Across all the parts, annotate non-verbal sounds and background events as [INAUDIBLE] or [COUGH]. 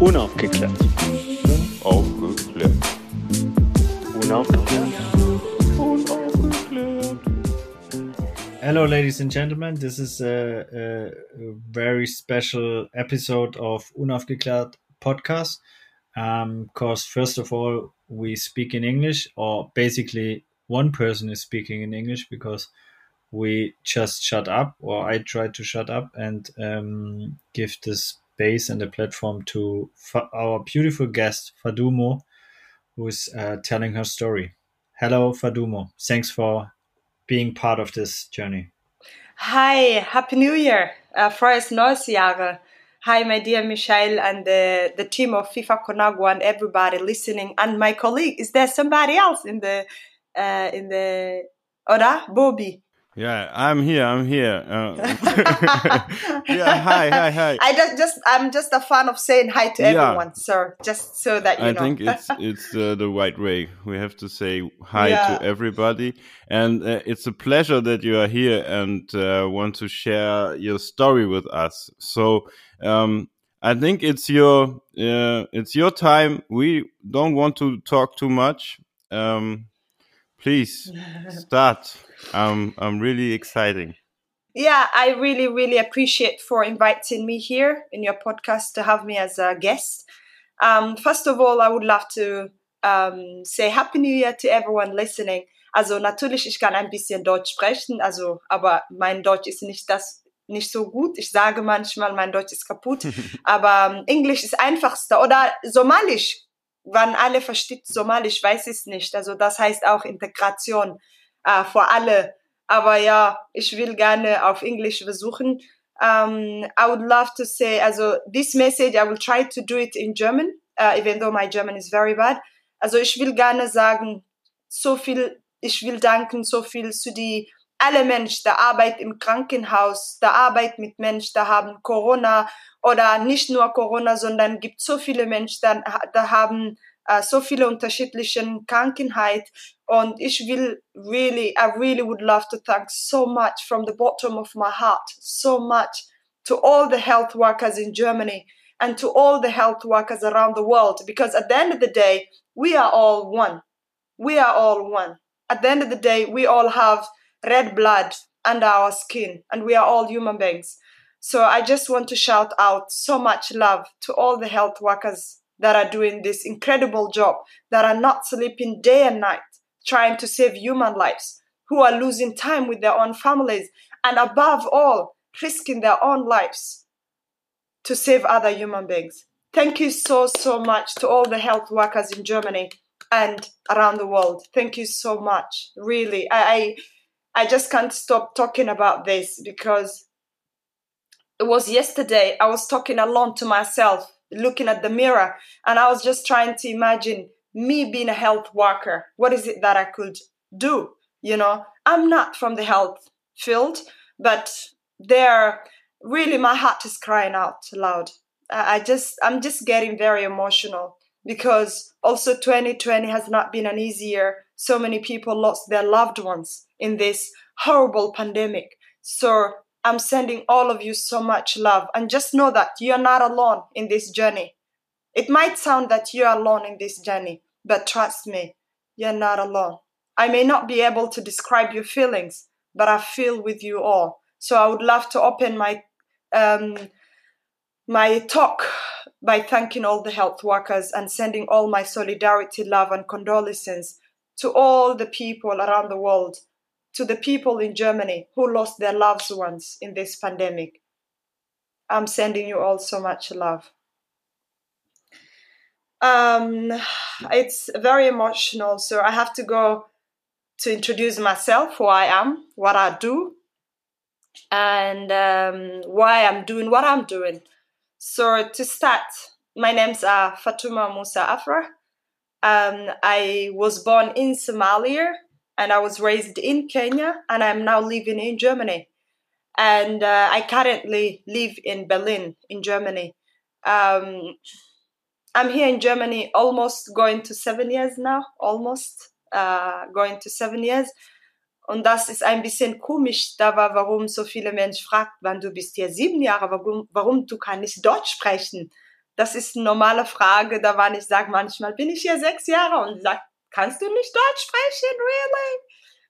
Unaufgeklärt. Unaufgeklärt. Unaufgeklärt. Unaufgeklärt. Hello, ladies and gentlemen. This is a, a, a very special episode of Unaufgeklärt podcast. Because, first of all, we speak in English, or basically, one person is speaking in English because we just shut up, or I tried to shut up and um, give the space and the platform to our beautiful guest, Fadumo, who is uh, telling her story. Hello, Fadumo. Thanks for being part of this journey. Hi, Happy New Year, uh, frohes neues. Hi, my dear Michelle and the, the team of FIFA Conagua and everybody listening, and my colleague. Is there somebody else in the uh, in the? Ora, Bobbie. Yeah, I'm here. I'm here. Uh, [LAUGHS] yeah, hi, hi, hi. I just, just I'm just a fan of saying hi to Yeah. everyone, sir. Just so that you I know. think [LAUGHS] it's it's uh, the right way. We have to say hi Yeah. to everybody, and uh, it's a pleasure that you are here and uh, want to share your story with us. So um, I think it's your uh, it's your time. We don't want to talk too much. Um, please [LAUGHS] start. Um, I'm really exciting. yeah i really really appreciate for inviting me here in your podcast to have me as a guest. Um, first of all i would love to um, say happy new year to everyone listening. Also natürlich ich kann ein bisschen deutsch sprechen. Also aber mein deutsch ist nicht das nicht so gut. Ich sage manchmal mein deutsch ist kaputt. [LAUGHS] Aber ähm, englisch ist einfachster. Oder somalisch. Wann alle versteht somalisch weiß es nicht. Also das heißt auch integration äh, für alle aber ja, ich will gerne auf Englisch versuchen. Um, I would love to say, also this message, I will try to do it in German, uh, even though my German is very bad. Also ich will gerne sagen, so viel, ich will danken so viel zu die alle Menschen, der Arbeit im Krankenhaus, der Arbeit mit Menschen, da haben Corona oder nicht nur Corona, sondern gibt so viele Menschen, da, da haben äh, so viele unterschiedliche Krankheit und ich will really, I really would love to thank so much from the bottom of my heart, so much to all the health workers in Germany and to all the health workers around the world because at the end of the day, we are all one. We are all one. At the end of the day, we all have red blood under our skin and we are all human beings. So I just want to shout out so much love to all the health workers that are doing this incredible job, that are not sleeping day and night, trying to save human lives, who are losing time with their own families, and above all, risking their own lives to save other human beings. Thank you so, so much to all the health workers in Germany and around the world. Thank you so much. Really, I, I, I just can't stop talking about this because it was yesterday I was talking alone to myself, looking at the mirror, and I was just trying to imagine me being a health worker. What is it that I could do? You know, I'm not from the health field, but there really my heart is crying out loud. I just I'm just getting very emotional because also 2020 has not been an easy year. So many people lost their loved ones in this horrible pandemic. So I'm sending all of you so much love and just know that you're not alone in this journey. It might sound that you're alone in this journey, but trust me, you're not alone. I may not be able to describe your feelings, but I feel with you all. So I would love to open my um, my talk by thanking all the health workers and sending all my solidarity, love, and condolences to all the people around the world, to the people in Germany who lost their loved ones in this pandemic. I'm sending you all so much love. Um, it's very emotional, so I have to go to introduce myself, who I am, what I do, and um, why I'm doing what I'm doing. So to start, my name's uh, Fatuma Musa Afrah. Um, I was born in Somalia and I was raised in Kenya, and I'm now living in Germany. And uh, I currently live in Berlin, in Germany. Um, I'm here in Germany almost going to seven years now, almost uh, going to seven years. Und das ist ein bisschen komisch, da war, warum so viele Menschen fragt, wann du bist hier sieben Jahre, warum, warum du kannst nicht Deutsch sprechen. Das ist eine normale Frage, da wann ich sage, manchmal bin ich hier sechs Jahre und sagt, kannst du nicht Deutsch sprechen, really?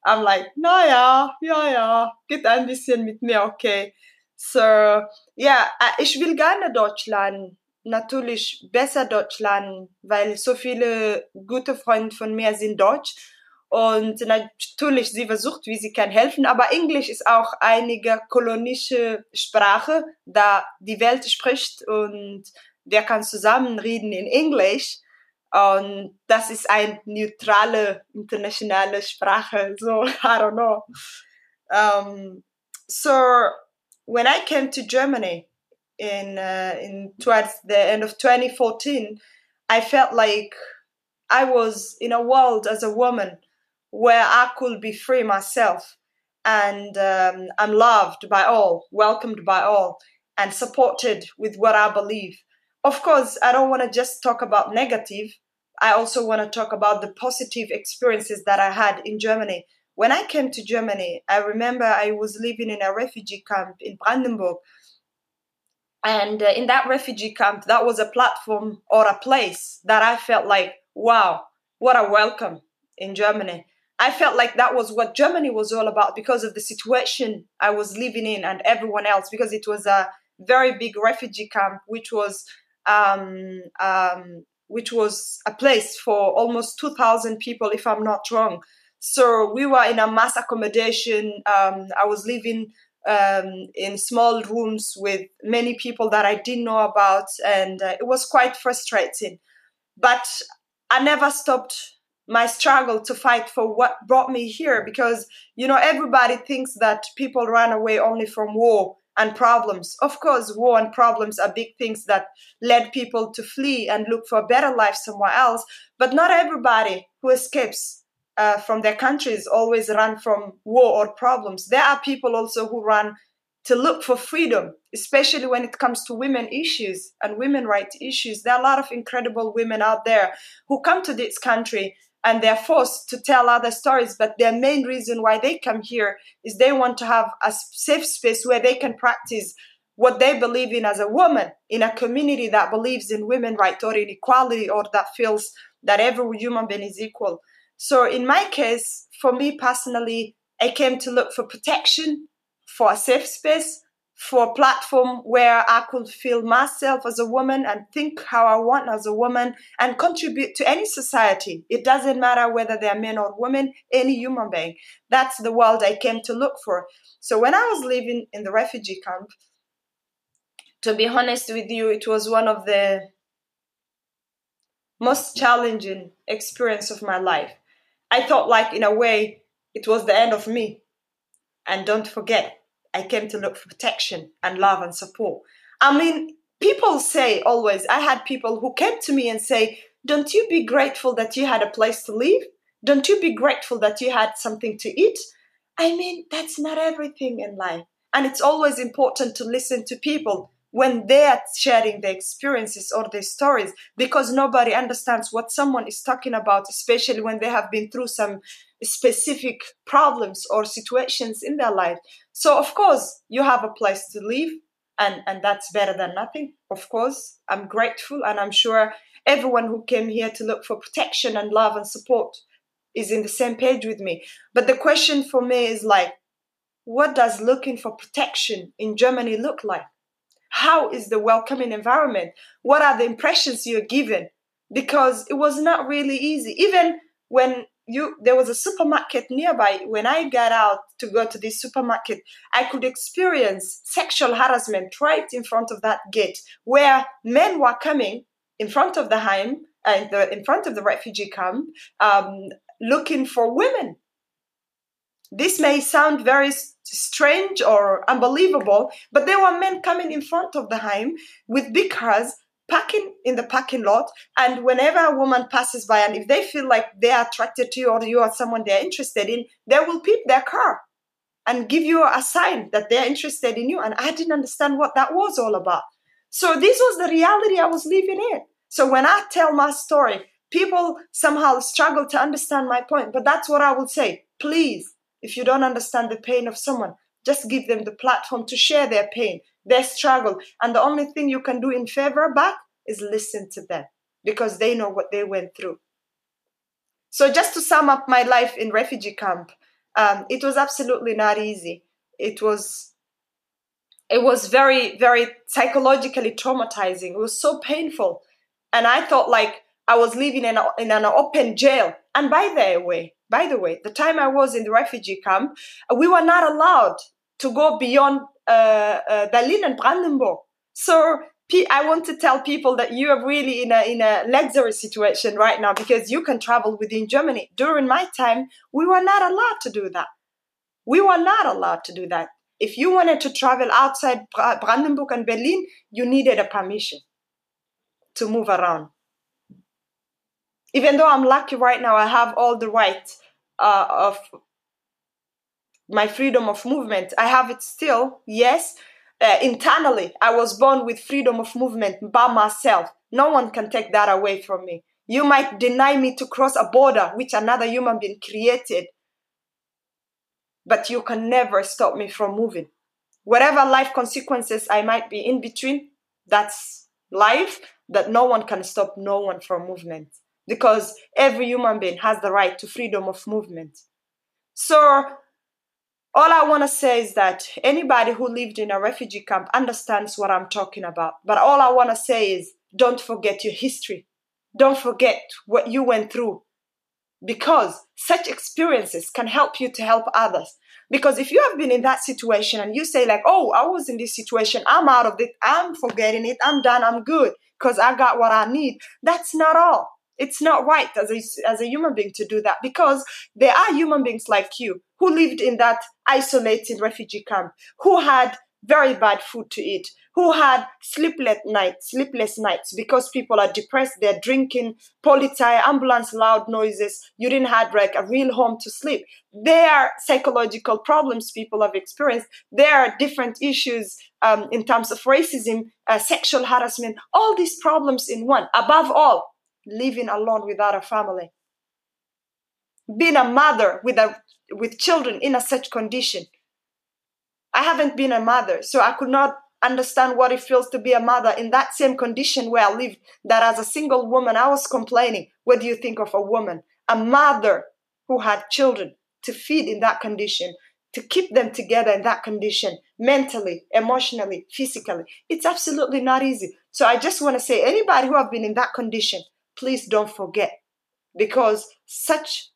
I'm like, naja, ja, ja, geht ein bisschen mit mir, okay. So, ja, yeah, ich will gerne Deutsch lernen. Natürlich besser Deutsch lernen, weil so viele gute Freunde von mir sind Deutsch. Und natürlich, sie versucht, wie sie kann helfen. Aber Englisch ist auch eine kolonische Sprache, da die Welt spricht und der kann zusammen reden in Englisch. Und das ist eine neutrale internationale Sprache. So, [LAUGHS] I don't know. Um, so, when I came to Germany in uh, in towards the end of 2014, I felt like I was in a world as a woman where I could be free myself, and um, I'm loved by all, welcomed by all, and supported with what I believe. Of course, I don't want to just talk about negative. I also want to talk about the positive experiences that I had in Germany when I came to Germany, I remember I was living in a refugee camp in Brandenburg. And uh, in that refugee camp, that was a platform or a place that I felt like, wow, what a welcome in Germany. I felt like that was what Germany was all about because of the situation I was living in and everyone else, because it was a very big refugee camp, which was um, um, which was a place for almost 2,000 people, if I'm not wrong. So we were in a mass accommodation. Um, I was living um, in small rooms with many people that I didn't know about, and uh, it was quite frustrating. But I never stopped my struggle to fight for what brought me here because, you know, everybody thinks that people run away only from war and problems. Of course, war and problems are big things that led people to flee and look for a better life somewhere else. But not everybody who escapes uh, from their countries always run from war or problems. There are people also who run to look for freedom, especially when it comes to women issues and women rights issues. There are a lot of incredible women out there who come to this country and they're forced to tell other stories. But their main reason why they come here is they want to have a safe space where they can practice what they believe in as a woman in a community that believes in women rights or in equality or that feels that every human being is equal. So in my case, for me personally, I came to look for protection, for a safe space, for a platform where I could feel myself as a woman and think how I want as a woman and contribute to any society. It doesn't matter whether they're men or women, any human being. That's the world I came to look for. So when I was living in the refugee camp, to be honest with you, it was one of the most challenging experience of my life I thought, like, in a way, it was the end of me. And don't forget, I came to look for protection and love and support. I mean, people say always, I had people who came to me and say, Don't you be grateful that you had a place to live? Don't you be grateful that you had something to eat? I mean, that's not everything in life. And it's always important to listen to people when they are sharing their experiences or their stories because nobody understands what someone is talking about especially when they have been through some specific problems or situations in their life. So of course you have a place to live and and that's better than nothing. Of course i'm grateful and i'm sure everyone who came here to look for protection and love and support is in the same page with me. But the question for me is like what does looking for protection in germany look like? How is the welcoming environment? What are the impressions you're given? Because it was not really easy. Even when you there was a supermarket nearby. When i got out to go to this supermarket i could experience sexual harassment right in front of that gate where men were coming in front of the home and uh, in front of the refugee camp um, looking for women. This may sound very strange or unbelievable, but there were men coming in front of the home with big cars parking in the parking lot and whenever a woman passes by and if they feel like they're attracted to you or you are someone they're interested in they will peep their car and give you a sign that they're interested in you. And i didn't understand what that was all about. So this was the reality i was living in. So when i tell my story people somehow struggle to understand my point but that's what i will say. Please if you don't understand the pain of someone, just give them the platform to share their pain, their struggle. And the only thing you can do in favor back is listen to them because they know what they went through. So, just to sum up my life in refugee camp, um, it was absolutely not easy. It was it was very very psychologically traumatizing. It was so painful, and I thought like I was living in, a, in an open jail. And by the way, by the way, the time I was in the refugee camp, we were not allowed to go beyond uh, uh, Berlin and Brandenburg. So I want to tell people that you are really in a in a luxury situation right now because you can travel within Germany. During my time, we were not allowed to do that. We were not allowed to do that. If you wanted to travel outside Brandenburg and Berlin, you needed a permission to move around. Even though I'm lucky right now, I have all the rights uh, of my freedom of movement. I have it still, yes. Uh, internally, I was born with freedom of movement by myself. No one can take that away from me. You might deny me to cross a border which another human being created, but you can never stop me from moving. Whatever life consequences I might be in between, that's life, that no one can stop no one from movement because every human being has the right to freedom of movement. So all I want to say is that anybody who lived in a refugee camp understands what I'm talking about. But all I want to say is don't forget your history. Don't forget what you went through because such experiences can help you to help others. Because if you have been in that situation and you say, like, oh, I was in this situation, I'm out of it, I'm forgetting it, I'm done, I'm good because I got what I need, that's not all. It's not right as a, as a human being to do that because there are human beings like you who lived in that isolated refugee camp, who had very bad food to eat, who had sleepless nights, sleepless nights because people are depressed, they're drinking, police, ambulance, loud noises. You didn't have like a real home to sleep. There are psychological problems people have experienced. There are different issues um, in terms of racism, uh, sexual harassment, all these problems in one. Above all, living alone without a family being a mother with a with children in a such condition. I haven't been a mother so i could not understand what it feels to be a mother in that same condition where i lived that as a single woman i was complaining what do you think of a woman? A mother who had children to feed in that condition to keep them together in that condition mentally emotionally physically. It's absolutely not easy. So i just want to say anybody who have been in that condition please don't forget because such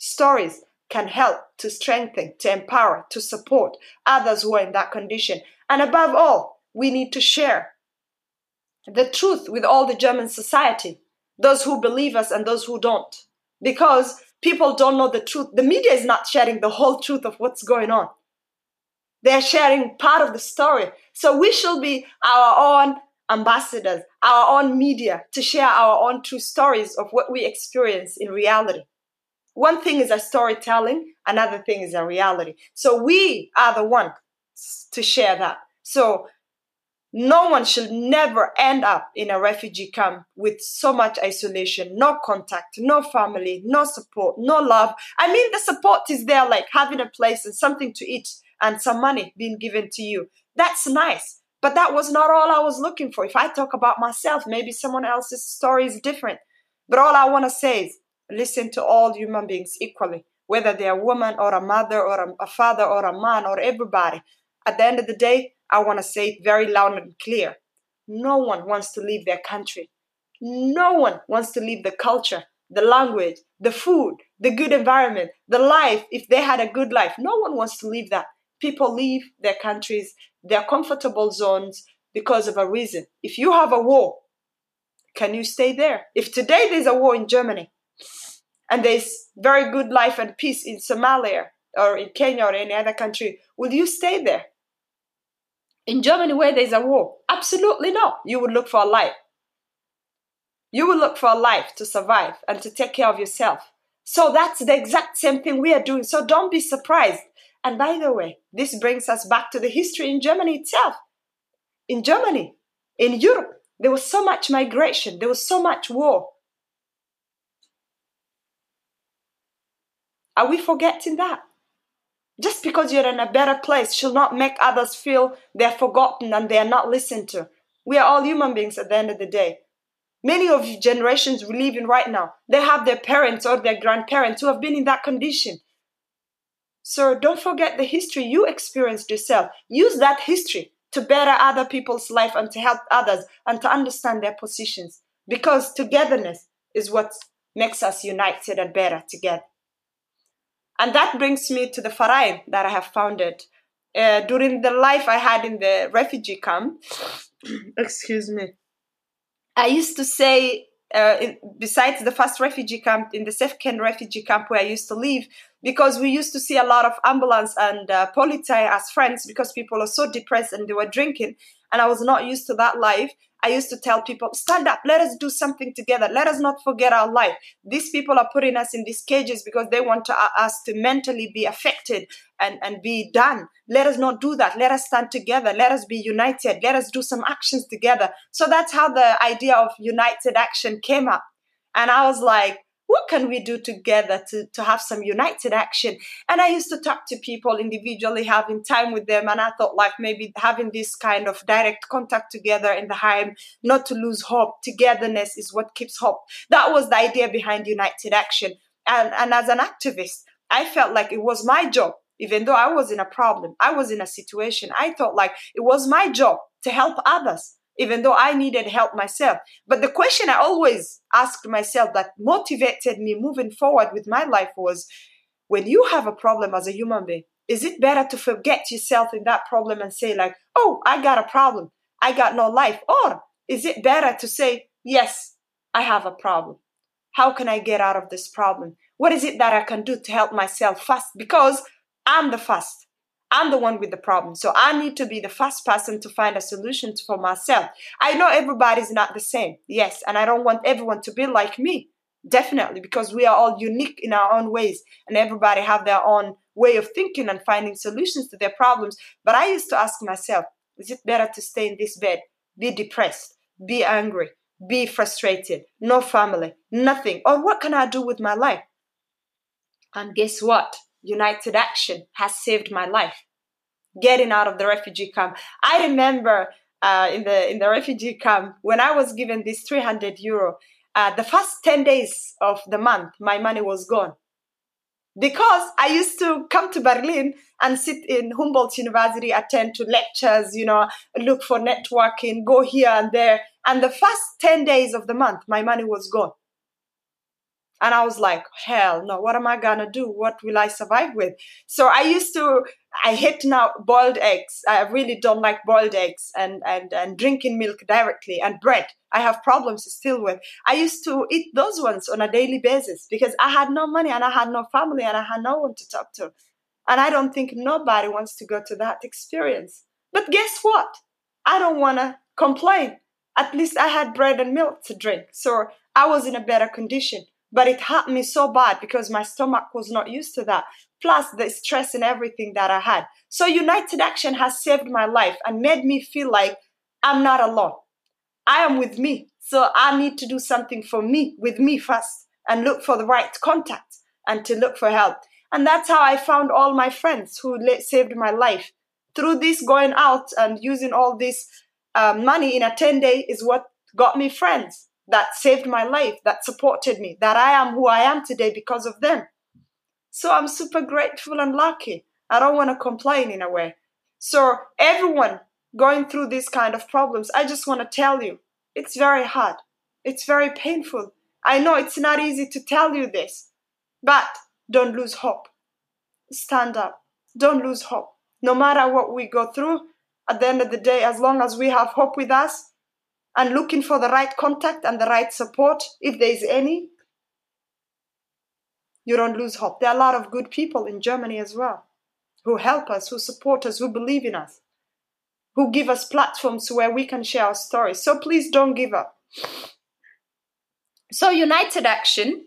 stories can help to strengthen, to empower, to support others who are in that condition. And above all, we need to share the truth with all the German society, those who believe us and those who don't. Because people don't know the truth. The media is not sharing the whole truth of what's going on. They're sharing part of the story. So we should be our own ambassadors, our own media, to share our own true stories of what we experience in reality. One thing is a storytelling, another thing is a reality. So we are the ones to share that. So no one should never end up in a refugee camp with so much isolation, no contact, no family, no support, no love. I mean, the support is there, like having a place and something to eat and some money being given to you. That's nice. But that was not all I was looking for. If I talk about myself, maybe someone else's story is different. But all I want to say is listen to all human beings equally, whether they're a woman or a mother or a, a father or a man or everybody. At the end of the day, I want to say it very loud and clear. No one wants to leave their country. No one wants to leave the culture, the language, the food, the good environment, the life. If they had a good life, no one wants to leave that. People leave their countries their comfortable zones because of a reason. If you have a war, can you stay there? If today there's a war in Germany and there's very good life and peace in Somalia or in Kenya or any other country, will you stay there? In Germany, where there's a war, absolutely not. You would look for a life. You will look for a life to survive and to take care of yourself. So that's the exact same thing we are doing. So don't be surprised and by the way, this brings us back to the history in Germany itself. In Germany, in Europe, there was so much migration, there was so much war. Are we forgetting that? Just because you're in a better place should not make others feel they're forgotten and they're not listened to. We are all human beings at the end of the day. Many of generations we live in right now, they have their parents or their grandparents who have been in that condition. So don't forget the history you experienced yourself. Use that history to better other people's life and to help others and to understand their positions. Because togetherness is what makes us united and better together. And that brings me to the Verein that I have founded. Uh, during the life I had in the refugee camp, [SNIFFS] excuse me, I used to say, uh, in, besides the first refugee camp, in the second refugee camp where I used to live, because we used to see a lot of ambulance and uh, as friends because people are so depressed and they were drinking, and I was not used to that life. I used to tell people, stand up, let us do something together. Let us not forget our life. These people are putting us in these cages because they want to, uh, us to mentally be affected and, and be done. Let us not do that. Let us stand together. Let us be united. Let us do some actions together. So that's how the idea of united action came up. And I was like, what can we do together to, to have some united action? And I used to talk to people individually, having time with them. And I thought, like, maybe having this kind of direct contact together in the home, not to lose hope. Togetherness is what keeps hope. That was the idea behind united action. And, and as an activist, I felt like it was my job, even though I was in a problem, I was in a situation. I thought like it was my job to help others even though I needed help myself. But the question I always asked myself that motivated me moving forward with my life was when you have a problem as a human being, is it better to forget yourself in that problem and say, like, oh, I got a problem, I got no life? Or is it better to say, yes, I have a problem? How can I get out of this problem? What is it that I can do to help myself fast? Because I'm the first. I'm the one with the problem. So I need to be the first person to find a solution for myself. I know everybody's not the same. Yes. And I don't want everyone to be like me. Definitely, because we are all unique in our own ways and everybody have their own way of thinking and finding solutions to their problems. But I used to ask myself, is it better to stay in this bed, be depressed, be angry, be frustrated, no family, nothing? Or what can I do with my life? And guess what? United Action has saved my life. Getting out of the refugee camp. I remember uh, in the in the refugee camp when I was given this 300 euro. Uh, the first 10 days of the month, my money was gone because I used to come to Berlin and sit in Humboldt University, attend to lectures, you know, look for networking, go here and there. And the first 10 days of the month, my money was gone. And I was like, hell no, what am I gonna do? What will I survive with? So I used to, I hate now boiled eggs. I really don't like boiled eggs and, and, and drinking milk directly and bread. I have problems still with. I used to eat those ones on a daily basis because I had no money and I had no family and I had no one to talk to. And I don't think nobody wants to go to that experience. But guess what? I don't wanna complain. At least I had bread and milk to drink. So I was in a better condition but it hurt me so bad because my stomach was not used to that plus the stress and everything that i had. So united action has saved my life and made me feel like i'm not alone. I am with me so i need to do something for me with me first and look for the right contact and to look for help. And that's how i found all my friends who saved my life. Through this going out and using all this uh, money in a 10 day is what got me friends that saved my life, that supported me, that I am who I am today because of them. So I'm super grateful and lucky. I don't want to complain in a way. So, everyone going through these kind of problems, I just want to tell you it's very hard. It's very painful. I know it's not easy to tell you this, but don't lose hope. Stand up. Don't lose hope. No matter what we go through, at the end of the day, as long as we have hope with us, and looking for the right contact and the right support, if there is any, you don't lose hope. There are a lot of good people in Germany as well who help us, who support us, who believe in us, who give us platforms where we can share our stories. So please don't give up. So, United Action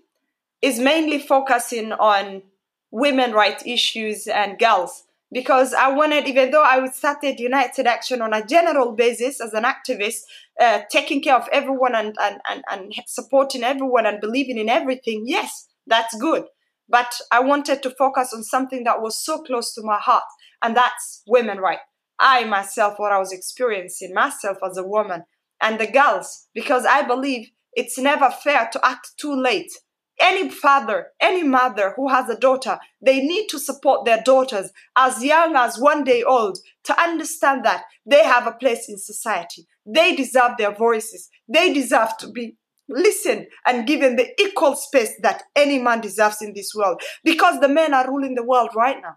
is mainly focusing on women rights issues and girls because I wanted, even though I would started United Action on a general basis as an activist, uh, taking care of everyone and, and, and, and supporting everyone and believing in everything, yes, that's good. But I wanted to focus on something that was so close to my heart, and that's women right. I myself, what I was experiencing myself as a woman, and the girls, because I believe it's never fair to act too late. Any father, any mother who has a daughter, they need to support their daughters as young as one day old to understand that they have a place in society. They deserve their voices. They deserve to be listened and given the equal space that any man deserves in this world because the men are ruling the world right now.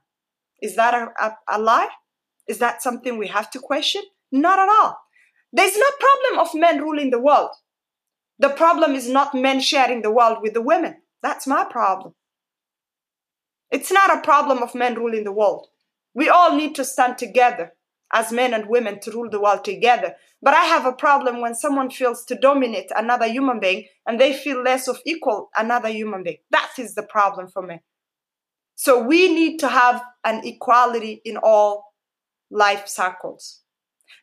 Is that a, a, a lie? Is that something we have to question? Not at all. There's no problem of men ruling the world. The problem is not men sharing the world with the women. That's my problem. It's not a problem of men ruling the world. We all need to stand together as men and women to rule the world together. But I have a problem when someone feels to dominate another human being and they feel less of equal another human being. That is the problem for me. So we need to have an equality in all life circles.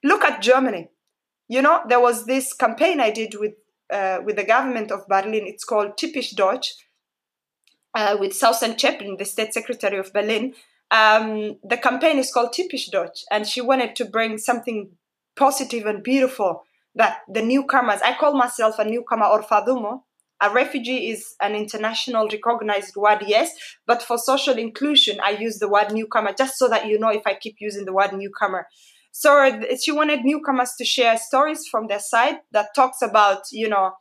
Look at Germany. You know, there was this campaign I did with uh, with the government of Berlin. It's called Typisch Deutsch, uh, with Sawsan Chebli, the state secretary of Berlin. Um, the campaign is called Typisch Deutsch, and she wanted to bring something positive and beautiful that the newcomers, I call myself a newcomer or fadumo. A refugee is an international recognized word, yes, but for social inclusion, I use the word newcomer just so that you know if I keep using the word newcomer. So she wanted newcomers to share stories from their side that talks about, you know,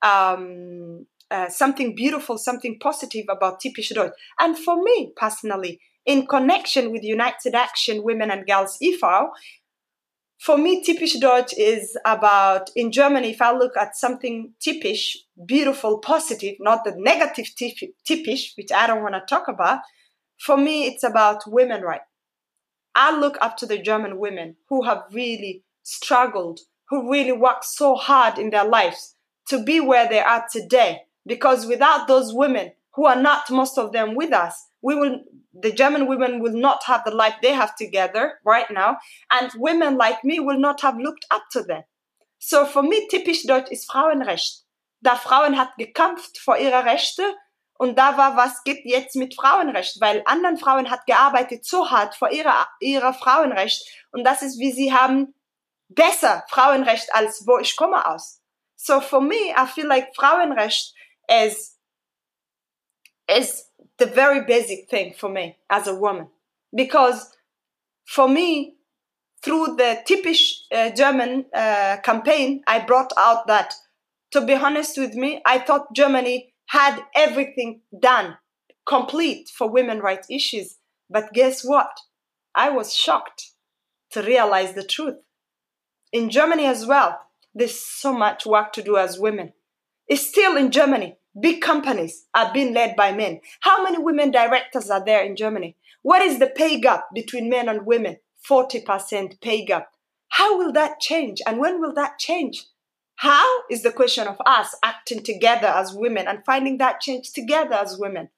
um, uh, something beautiful, something positive about Typisch Deutsch. And for me personally, in connection with United Action Women and Girls e.V., for me, typisch Deutsch is about, in Germany, if I look at something typisch, beautiful, positive, not the negative typisch, which I don't want to talk about, for me, it's about women right. I look up to the German women who have really struggled, who really worked so hard in their lives to be where they are today. Because without those women, who are not most of them with us, we will the German women will not have the life they have together right now, and women like me will not have looked up to them. So for me, typisch deutsch ist Frauenrecht. Da Frauen hat gekämpft vor ihre Rechte und da war, was geht jetzt mit Frauenrecht? Weil anderen Frauen hat gearbeitet so hart vor ihrer, ihrer Frauenrecht und das ist, wie sie haben besser Frauenrecht als wo ich komme aus. So for me, I feel like Frauenrecht is, is the very basic thing for me as a woman. Because for me, through the typisch uh, German uh, campaign, I brought out that, to be honest with me, I thought Germany had everything done, complete for women rights issues. But guess what? I was shocked to realize the truth. In Germany as well, there's so much work to do as women. It's still in Germany. Big companies are being led by men. How many women directors are there in Germany? What is the pay gap between men and women? 40% pay gap. How will that change? And when will that change? How is the question of us acting together as women and finding that change together as women?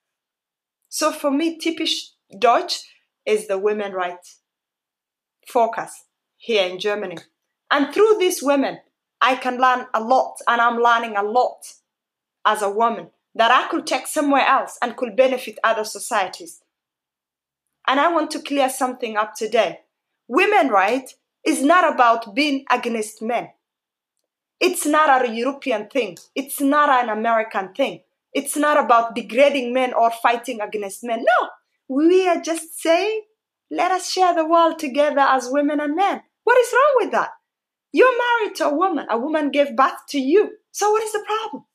So for me, typisch Deutsch is the women rights focus here in Germany. And through these women, I can learn a lot, and I'm learning a lot as a woman that I could take somewhere else and could benefit other societies. And I want to clear something up today. Women right is not about being against men. It's not a European thing. It's not an American thing. It's not about degrading men or fighting against men. No, we are just saying, let us share the world together as women and men. What is wrong with that? You're married to a woman. A woman gave birth to you. So what is the problem?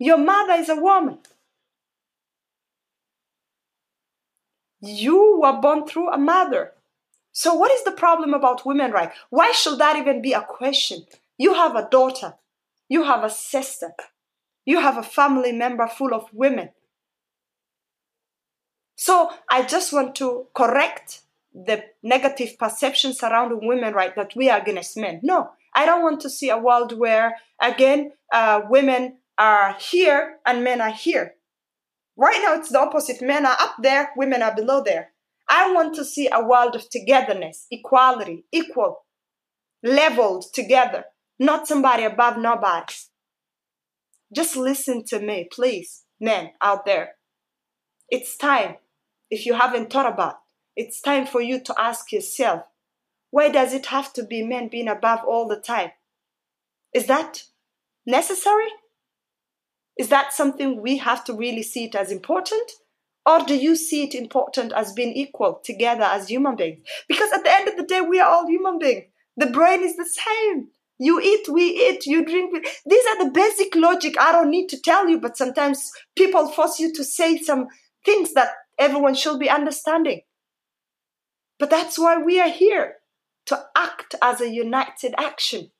Your mother is a woman. You were born through a mother. So, what is the problem about women rights? Why should that even be a question? You have a daughter, you have a sister, you have a family member full of women. So, I just want to correct the negative perception surrounding women rights that we are against men. No, I don't want to see a world where, again, uh, women are here and men are here. Right now, it's the opposite. Men are up there, women are below there. I want to see a world of togetherness, equality, equal, leveled together, not somebody above nobody. Just listen to me, please, men out there. It's time, if you haven't thought about, it's time for you to ask yourself, why does it have to be men being above all the time? Is that necessary? Is that something we have to really see it as important? Or do you see it important as being equal together as human beings? Because at the end of the day, we are all human beings. The brain is the same. You eat, we eat, you drink. These are the basic logic. I don't need to tell you, but sometimes people force you to say some things that everyone should be understanding. But that's why we are here to act as a united action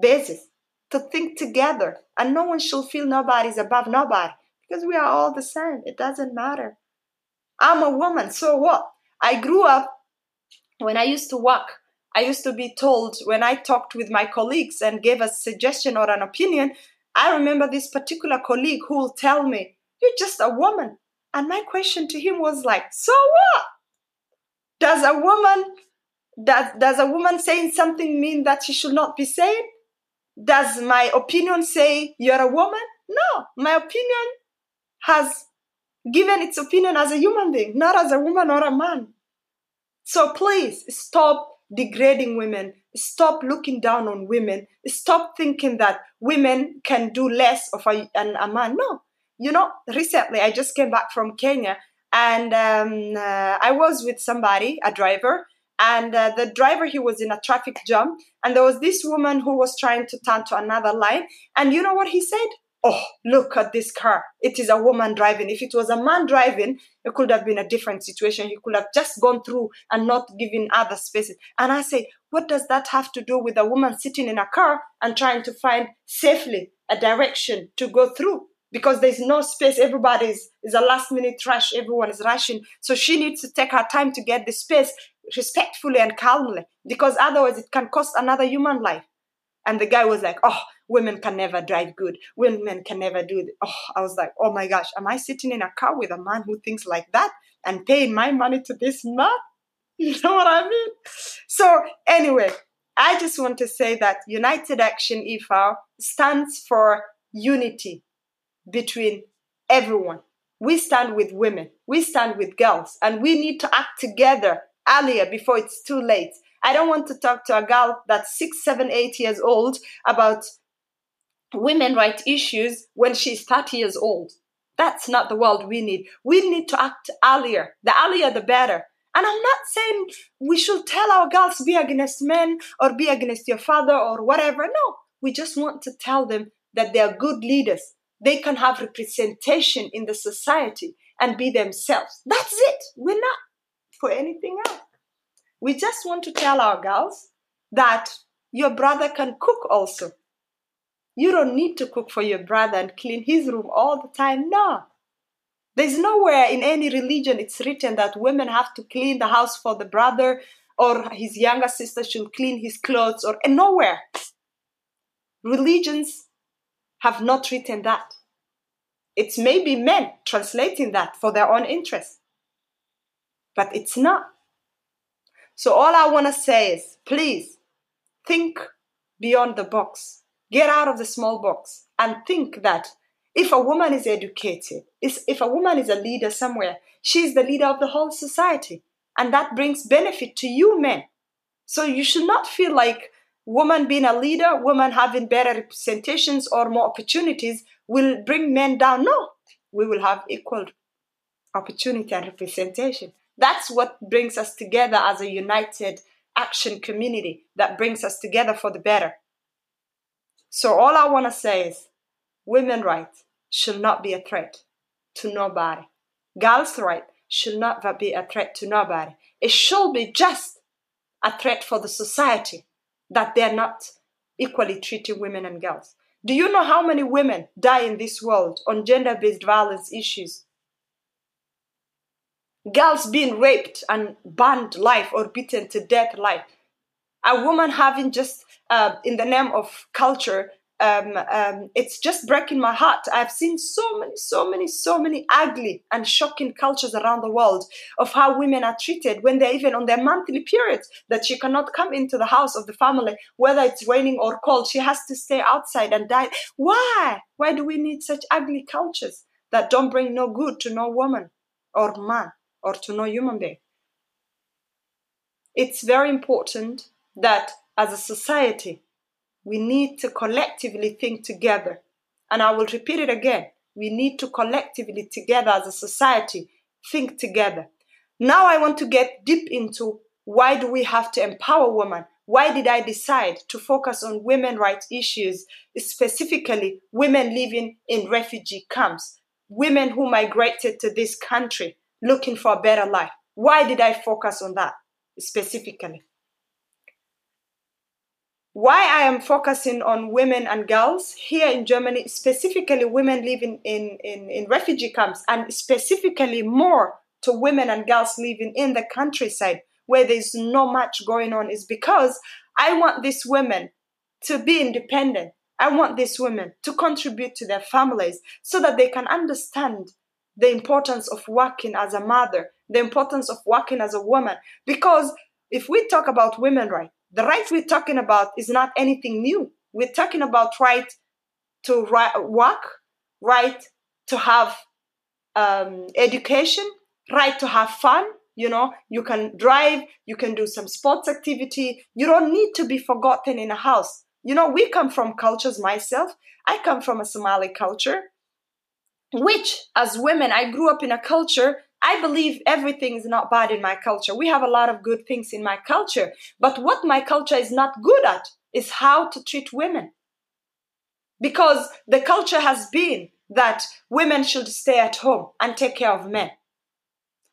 basis, to think together, and no one should feel nobody's above nobody because we are all the same. It doesn't matter. I'm a woman, so what? I grew up when I used to work. I used to be told when I talked with my colleagues and gave a suggestion or an opinion. I remember this particular colleague who will tell me, You're just a woman. And my question to him was like, So what? Does a woman does, does a woman saying something mean that she should not be saying? Does my opinion say you're a woman? No, my opinion has given its opinion as a human being, not as a woman or a man. So please stop degrading women. Stop looking down on women. Stop thinking that women can do less of a, an, a man. No. You know, recently I just came back from Kenya and um, uh, I was with somebody, a driver, and uh, the driver he was in a traffic jam and there was this woman who was trying to turn to another line and you know what he said oh, look at this car. It is a woman driving. If it was a man driving, it could have been a different situation. He could have just gone through and not given other spaces. And I say, what does that have to do with a woman sitting in a car and trying to find safely a direction to go through? Because there's no space. Everybody is, is a last minute rush. Everyone is rushing. So she needs to take her time to get the space respectfully and calmly because otherwise it can cost another human life. And the guy was like, oh, women can never drive good. Women can never do it. Oh, I was like, oh my gosh, am I sitting in a car with a man who thinks like that and paying my money to this man? [LAUGHS] You know what I mean? So anyway, I just want to say that United Action e.V. stands for unity between everyone. We stand with women, we stand with girls, and we need to act together earlier before it's too late. I don't want to talk to a girl that's six, seven, eight years old about women right issues when she's 30 years old. That's not the world we need. We need to act earlier. The earlier, the better. And I'm not saying we should tell our girls be against men or be against your father or whatever. No, we just want to tell them that they are good leaders. They can have representation in the society and be themselves. That's it. We're not for anything else. We just want to tell our girls that your brother can cook also. You don't need to cook for your brother and clean his room all the time. No. There's nowhere in any religion it's written that women have to clean the house for the brother or his younger sister should clean his clothes or and nowhere. Religions have not written that. It's maybe men translating that for their own interest. But it's not. So all I want to say is please think beyond the box. Get out of the small box and think that if a woman is educated, if a woman is a leader somewhere, she's the leader of the whole society. And that brings benefit to you men. So you should not feel like woman being a leader, woman having better representations or more opportunities will bring men down. No, we will have equal opportunity and representation. That's what brings us together as a united action community that brings us together for the better. So all I want to say is women rights should not be a threat to nobody. Girls' rights should not be a threat to nobody. It should be just a threat for the society that they're not equally treating women and girls. Do you know how many women die in this world on gender based violence issues? Girls being raped and burned life or beaten to death life a woman having just uh, in the name of culture um, um, it's just breaking my heart. I've seen so many, so many, so many ugly and shocking cultures around the world of how women are treated when they're even on their monthly periods, that she cannot come into the house of the family, whether it's raining or cold. She has to stay outside and die. Why? Why do we need such ugly cultures that don't bring no good to no woman or man or to no human being? It's very important that as a society, we need to collectively think together. And I will repeat it again. We need to collectively together as a society think together. Now I want to get deep into why do we have to empower women? Why did I decide to focus on women rights issues, specifically women living in refugee camps, women who migrated to this country looking for a better life? Why did I focus on that specifically? Why I am focusing on women and girls here in Germany, specifically women living in, in, in refugee camps, and specifically more to women and girls living in the countryside where there's not much going on, is because I want these women to be independent. I want these women to contribute to their families so that they can understand the importance of working as a mother, the importance of working as a woman. Because if we talk about women rights, the rights we're talking about is not anything new. We're talking about right to work, right to have um, education, right to have fun. You know, you can drive, you can do some sports activity. You don't need to be forgotten in a house. You know, we come from cultures myself. I come from a Somali culture, which as women, I grew up in a culture I believe everything is not bad in my culture. We have a lot of good things in my culture. But what my culture is not good at is how to treat women. Because the culture has been that women should stay at home and take care of men.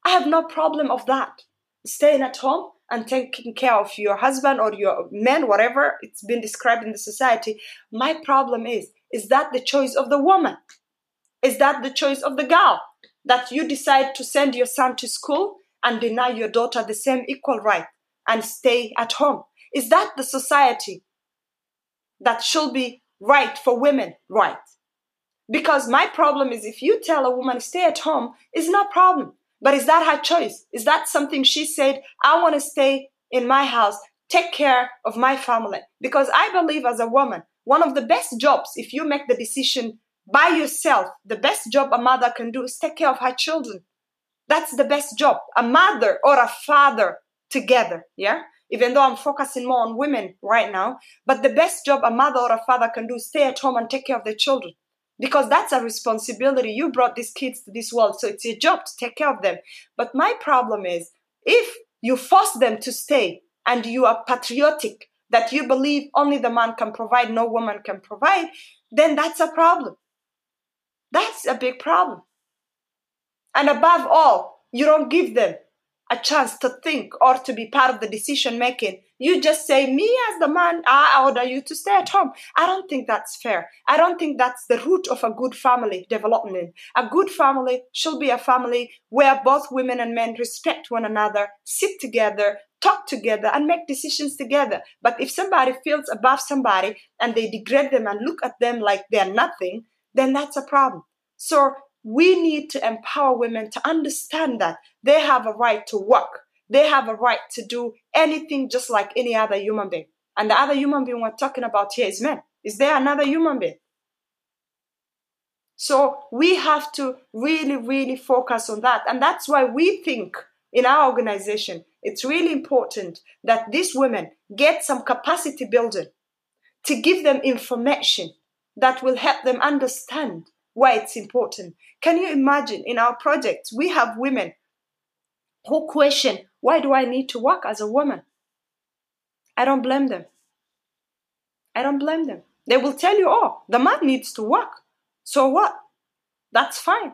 I have no problem of that. Staying at home and taking care of your husband or your men, whatever it's been described in the society. My problem is, is that the choice of the woman? Is that the choice of the girl? That you decide to send your son to school and deny your daughter the same equal right and stay at home? Is that the society that should be right for women right? Because my problem is if you tell a woman stay at home, it's no problem. But is that her choice? Is that something she said, I want to stay in my house, take care of my family? Because I believe as a woman, one of the best jobs, if you make the decision by yourself, the best job a mother can do is take care of her children. That's the best job. A mother or a father together, yeah? Even though I'm focusing more on women right now, but the best job a mother or a father can do is stay at home and take care of their children. Because that's a responsibility. You brought these kids to this world, so it's your job to take care of them. But my problem is if you force them to stay and you are patriotic, that you believe only the man can provide, no woman can provide, then that's a problem. That's a big problem. And above all, you don't give them a chance to think or to be part of the decision making. You just say, Me as the man, I order you to stay at home. I don't think that's fair. I don't think that's the root of a good family development. A good family should be a family where both women and men respect one another, sit together, talk together, and make decisions together. But if somebody feels above somebody and they degrade them and look at them like they're nothing, then that's a problem. So we need to empower women to understand that they have a right to work. They have a right to do anything just like any other human being. And the other human being we're talking about here is men. Is there another human being? So we have to really, really focus on that. And that's why we think in our organization, it's really important that these women get some capacity building to give them information that will help them understand why it's important. Can you imagine in our projects, we have women who question, why do I need to work as a woman? I don't blame them. I don't blame them. They will tell you, oh, the man needs to work. So what? That's fine.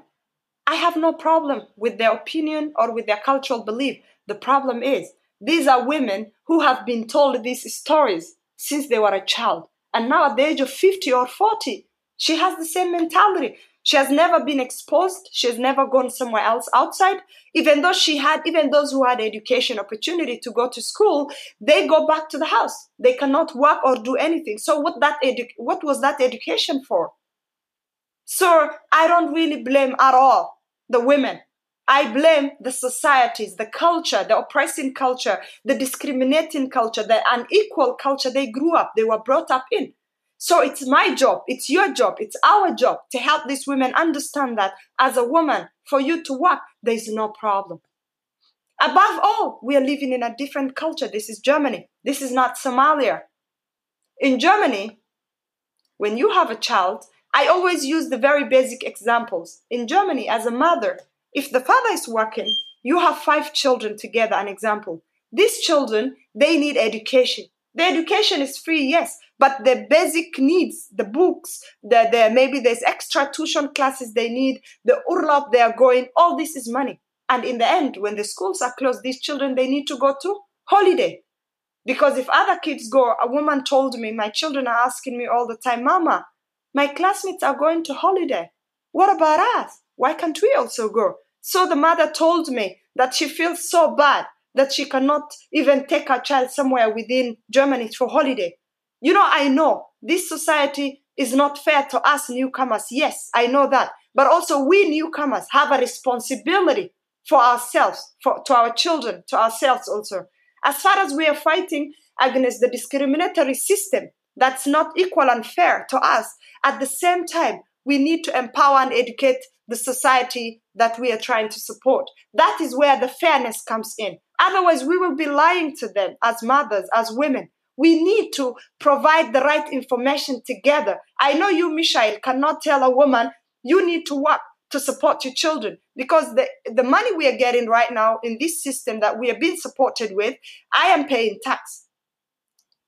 I have no problem with their opinion or with their cultural belief. The problem is, these are women who have been told these stories since they were a child. And now at the age of 50 or 40, she has the same mentality. She has never been exposed. She has never gone somewhere else outside. Even though she had, even those who had education opportunity to go to school, they go back to the house. They cannot work or do anything. So what that edu- what was that education for? So I don't really blame at all the women I blame the societies, the culture, the oppressing culture, the discriminating culture, the unequal culture they grew up, they were brought up in. So it's my job, it's your job, it's our job to help these women understand that as a woman, for you to work, there is no problem. Above all, we are living in a different culture. This is Germany. This is not Somalia. In Germany, when you have a child, I always use the very basic examples. In Germany, as a mother, if the father is working, you have five children together, an example. These children, they need education. The education is free, yes, but the basic needs, the books, the, the maybe there's extra tuition classes they need, the urlaub they are going, all this is money. And in the end, when the schools are closed, these children they need to go to holiday. Because if other kids go, a woman told me, my children are asking me all the time, Mama, my classmates are going to holiday. What about us? Why can't we also go? So the mother told me that she feels so bad that she cannot even take her child somewhere within Germany for holiday. You know, I know this society is not fair to us newcomers. Yes, I know that. But also, we newcomers have a responsibility for ourselves, for, to our children, to ourselves also. As far as we are fighting against the discriminatory system that's not equal and fair to us, at the same time, we need to empower and educate the society that we are trying to support. That is where the fairness comes in. Otherwise, we will be lying to them as mothers, as women. We need to provide the right information together. I know you, Michael, cannot tell a woman, you need to work to support your children because the, the money we are getting right now in this system that we are being supported with, I am paying tax.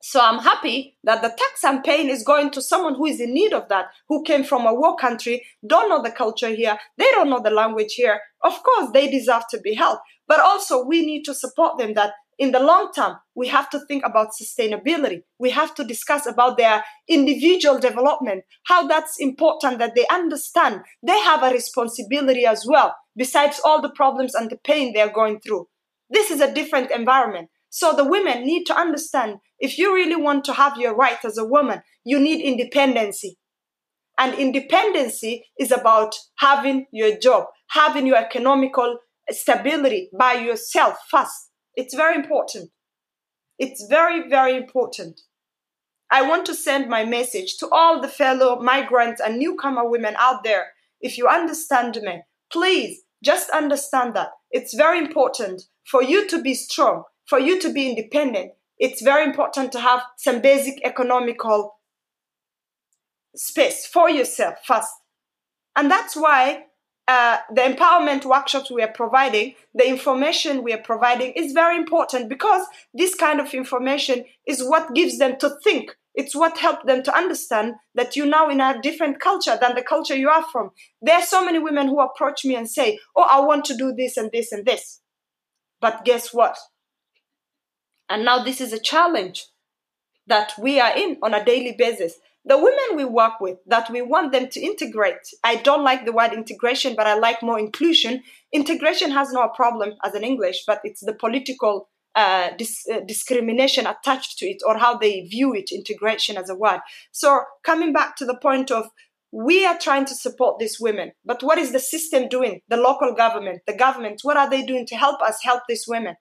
So I'm happy that the tax I'm paying is going to someone who is in need of that, who came from a war country, don't know the culture here, they don't know the language here. Of course, they deserve to be helped. But also, we need to support them that in the long term, we have to think about sustainability. We have to discuss about their individual development, how that's important that they understand they have a responsibility as well, besides all the problems and the pain they're going through. This is a different environment. So the women need to understand if you really want to have your right as a woman, you need independency. And independency is about having your job, having your economical stability by yourself first. It's very important. It's very, very important. I want to send my message to all the fellow migrant and newcomer women out there. If you understand me, please just understand that it's very important for you to be strong, for you to be independent, it's very important to have some basic economical space for yourself first. And that's why uh, the empowerment workshops we are providing, the information we are providing is very important because this kind of information is what gives them to think. It's what helps them to understand that you're now in a different culture than the culture you are from. There are so many women who approach me and say, Oh, I want to do this and this and this. But guess what? And now this is a challenge that we are in on a daily basis. The women we work with, that we want them to integrate. I don't like the word integration, but I like more inclusion. Integration has no problem as an English, but it's the political uh, dis- uh, discrimination attached to it or how they view it, integration as a word. So, coming back to the point of we are trying to support these women, but what is the system doing? The local government, the government, what are they doing to help us help these women?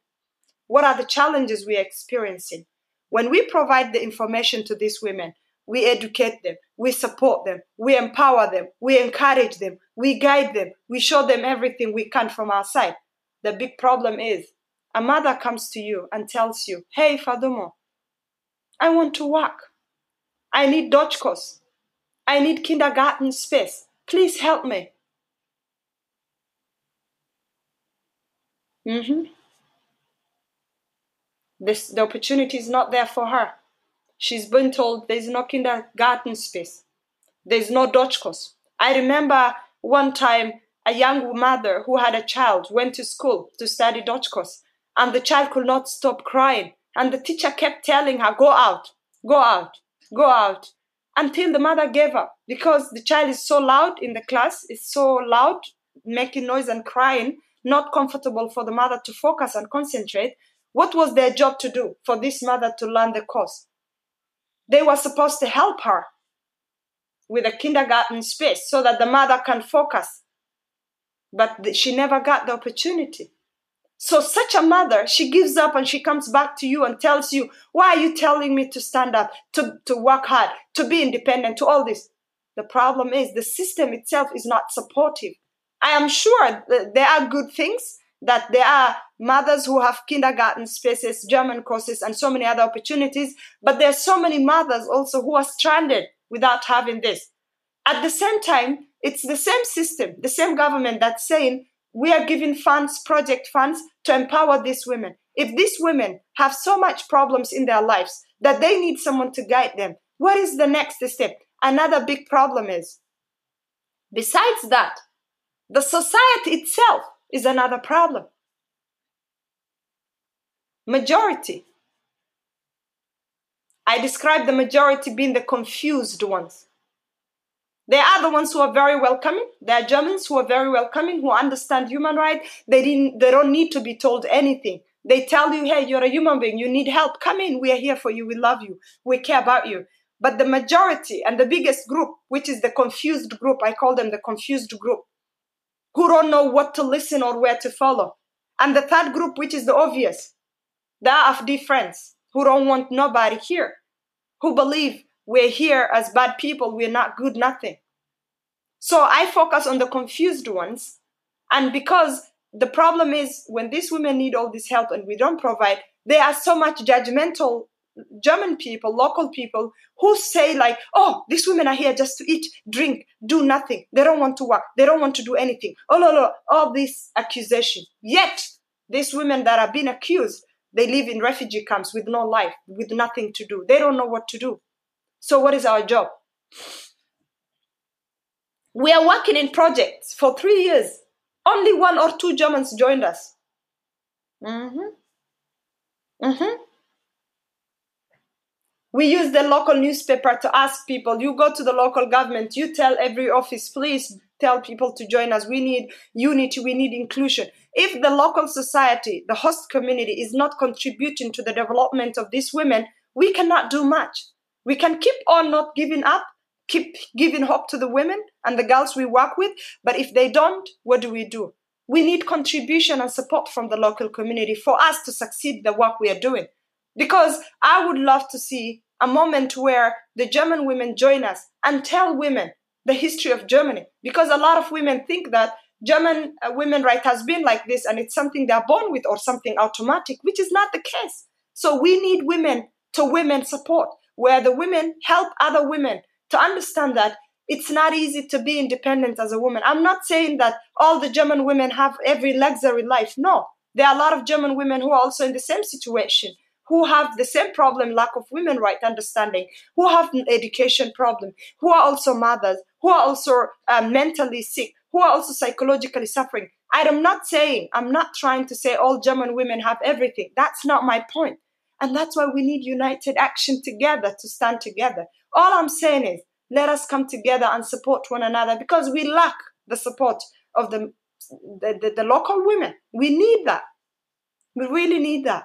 What are the challenges we are experiencing? When we provide the information to these women, we educate them, we support them, we empower them, we encourage them, we guide them, we show them everything we can from our side. The big problem is a mother comes to you and tells you, Hey, Fatuma, I want to work. I need course. I need kindergarten space. Please help me. Mm-hmm. This, the opportunity is not there for her. She's been told there's no kindergarten space. There's no Deutsch course. I remember one time a young mother who had a child went to school to study Deutsch course and the child could not stop crying. And the teacher kept telling her, go out, go out, go out until the mother gave up because the child is so loud in the class, it's so loud, making noise and crying, not comfortable for the mother to focus and concentrate. What was their job to do for this mother to learn the course? They were supposed to help her with a kindergarten space so that the mother can focus. But she never got the opportunity. So, such a mother, she gives up and she comes back to you and tells you, Why are you telling me to stand up, to, to work hard, to be independent, to all this? The problem is the system itself is not supportive. I am sure there are good things that there are mothers who have kindergarten spaces, German courses, and so many other opportunities. But there are so many mothers also who are stranded without having this. At the same time, it's the same system, the same government that's saying we are giving funds, project funds to empower these women. If these women have so much problems in their lives that they need someone to guide them, what is the next step? Another big problem is, besides that, the society itself is another problem. Majority. I describe the majority being the confused ones. There are the ones who are very welcoming. There are Germans who are very welcoming, who understand human rights. They didn't. They don't need to be told anything. They tell you, "Hey, you're a human being. You need help. Come in. We are here for you. We love you. We care about you." But the majority and the biggest group, which is the confused group, I call them the confused group, who don't know what to listen or where to follow. And the third group, which is the obvious, the AfD friends who don't want nobody here, who believe we're here as bad people, we're not good, nothing. So I focus on the confused ones. And because the problem is when these women need all this help and we don't provide, there are so much judgmental German people, local people who say like, oh, these women are here just to eat, drink, do nothing. They don't want to work. They don't want to do anything. Oh, no, no, all this accusation. Yet, these women that are being accused, they live in refugee camps with no life, with nothing to do. They don't know what to do. So what is our job? We are working in projects for three years. Only one or two Germans joined us. Mm-hmm. Mm-hmm. We use the local newspaper to ask people. You go to the local government, you tell every office, please tell people to join us. We need unity, we need inclusion. If the local society, the host community, is not contributing to the development of these women, we cannot do much. We can keep on not giving up, keep giving hope to the women and the girls we work with, but if they don't, what do we do? We need contribution and support from the local community for us to succeed the work we are doing. Because I would love to see a moment where the German women join us and tell women the history of Germany. Because a lot of women think that German uh, women right has been like this and it's something they're born with or something automatic, which is not the case. So we need women to women support, where the women help other women to understand that it's not easy to be independent as a woman. I'm not saying that all the German women have every luxury life. No, there are a lot of German women who are also in the same situation who have the same problem lack of women right understanding who have an education problem who are also mothers who are also uh, mentally sick who are also psychologically suffering. I'm not saying i'm not trying to say all german women have everything. That's not my point. and that's why we need united action together to stand together. All i'm saying is let us come together and support one another because we lack the support of the the, the, the local women. We need that. We really need that.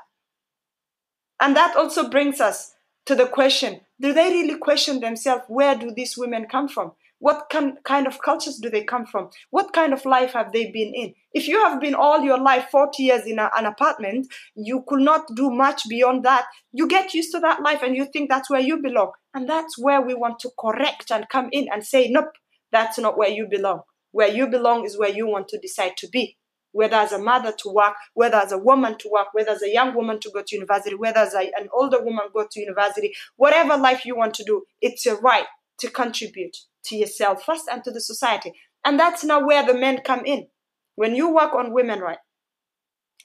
And that also brings us to the question do they really question themselves where do these women come from? What can, kind of cultures do they come from? What kind of life have they been in? If you have been all your life 40 years in a, an apartment, you could not do much beyond that. You get used to that life and you think that's where you belong. And that's where we want to correct and come in and say, nope, that's not where you belong. Where you belong is where you want to decide to be whether as a mother to work, whether as a woman to work, whether as a young woman to go to university, whether as a, an older woman go to university, whatever life you want to do, it's your right to contribute to yourself first and to the society. And that's now where the men come in. When you work on women right,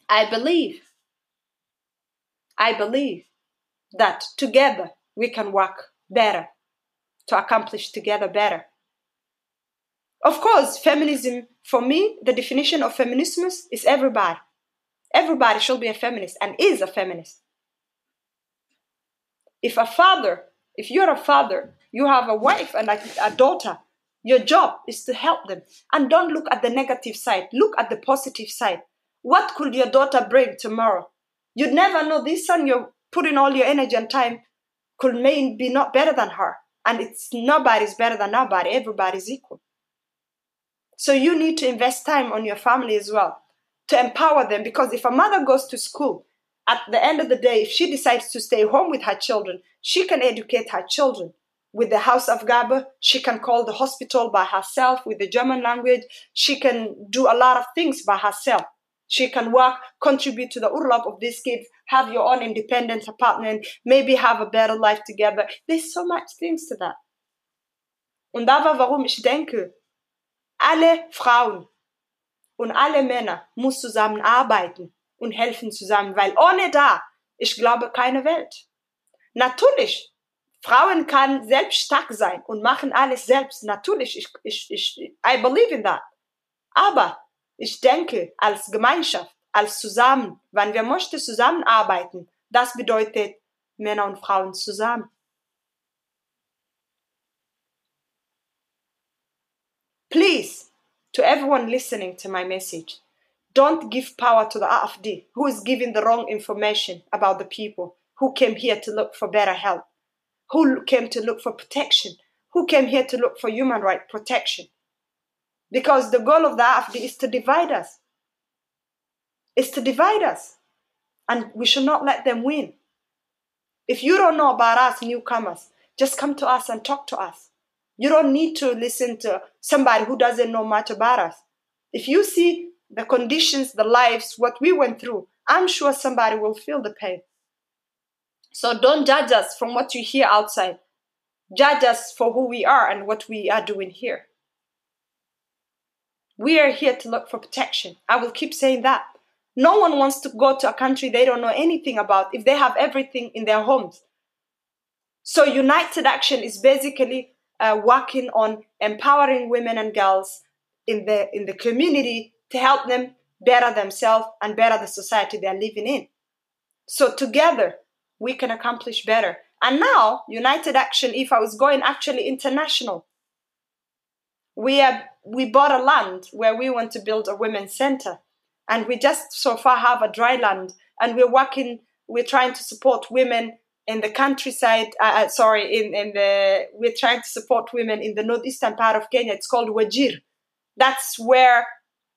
I believe, I believe that together we can work better to accomplish together better. Of course, feminism, for me, the definition of feminism is everybody. Everybody should be a feminist and is a feminist. If a father, if you're a father, you have a wife and a, a daughter, your job is to help them. And don't look at the negative side, look at the positive side. What could your daughter bring tomorrow? You'd never know this son you're putting all your energy and time could may be not better than her. And it's nobody's better than nobody, everybody's equal. So you need to invest time on your family as well to empower them because if a mother goes to school, at the end of the day, if she decides to stay home with her children, she can educate her children. With the Hausaufgabe, she can call the hospital by herself with the German language. She can do a lot of things by herself. She can work, contribute to the urlaub of these kids, have your own independent apartment, maybe have a better life together. There's so much things to that. Und da war, warum ich denke, alle Frauen und alle Männer muss zusammenarbeiten und helfen zusammen, weil ohne da, ich glaube, keine Welt. Natürlich, Frauen kann selbst stark sein und machen alles selbst. Natürlich, ich, ich, ich, I believe in that. Aber ich denke, als Gemeinschaft, als zusammen, wenn wir möchten zusammenarbeiten, das bedeutet Männer und Frauen zusammen. Please, to everyone listening to my message, don't give power to the AFD, who is giving the wrong information about the people who came here to look for better health, who came to look for protection, who came here to look for human right protection. Because the goal of the AFD is to divide us. It's to divide us. And we should not let them win. If you don't know about us, newcomers, just come to us and talk to us. You don't need to listen to somebody who doesn't know much about us. If you see the conditions, the lives, what we went through, I'm sure somebody will feel the pain. So don't judge us from what you hear outside. Judge us for who we are and what we are doing here. We are here to look for protection. I will keep saying that. No one wants to go to a country they don't know anything about if they have everything in their homes. So, United Action is basically uh, working on empowering women and girls in the in the community to help them better themselves and better the society they're living in. So together we can accomplish better. And now United Action, if I was going actually international, we have we bought a land where we want to build a women's center, and we just so far have a dry land, and we're working. We're trying to support women in the countryside. Uh, uh, sorry, in, in the we're trying to support women in the northeastern part of Kenya. It's called Wajir. That's where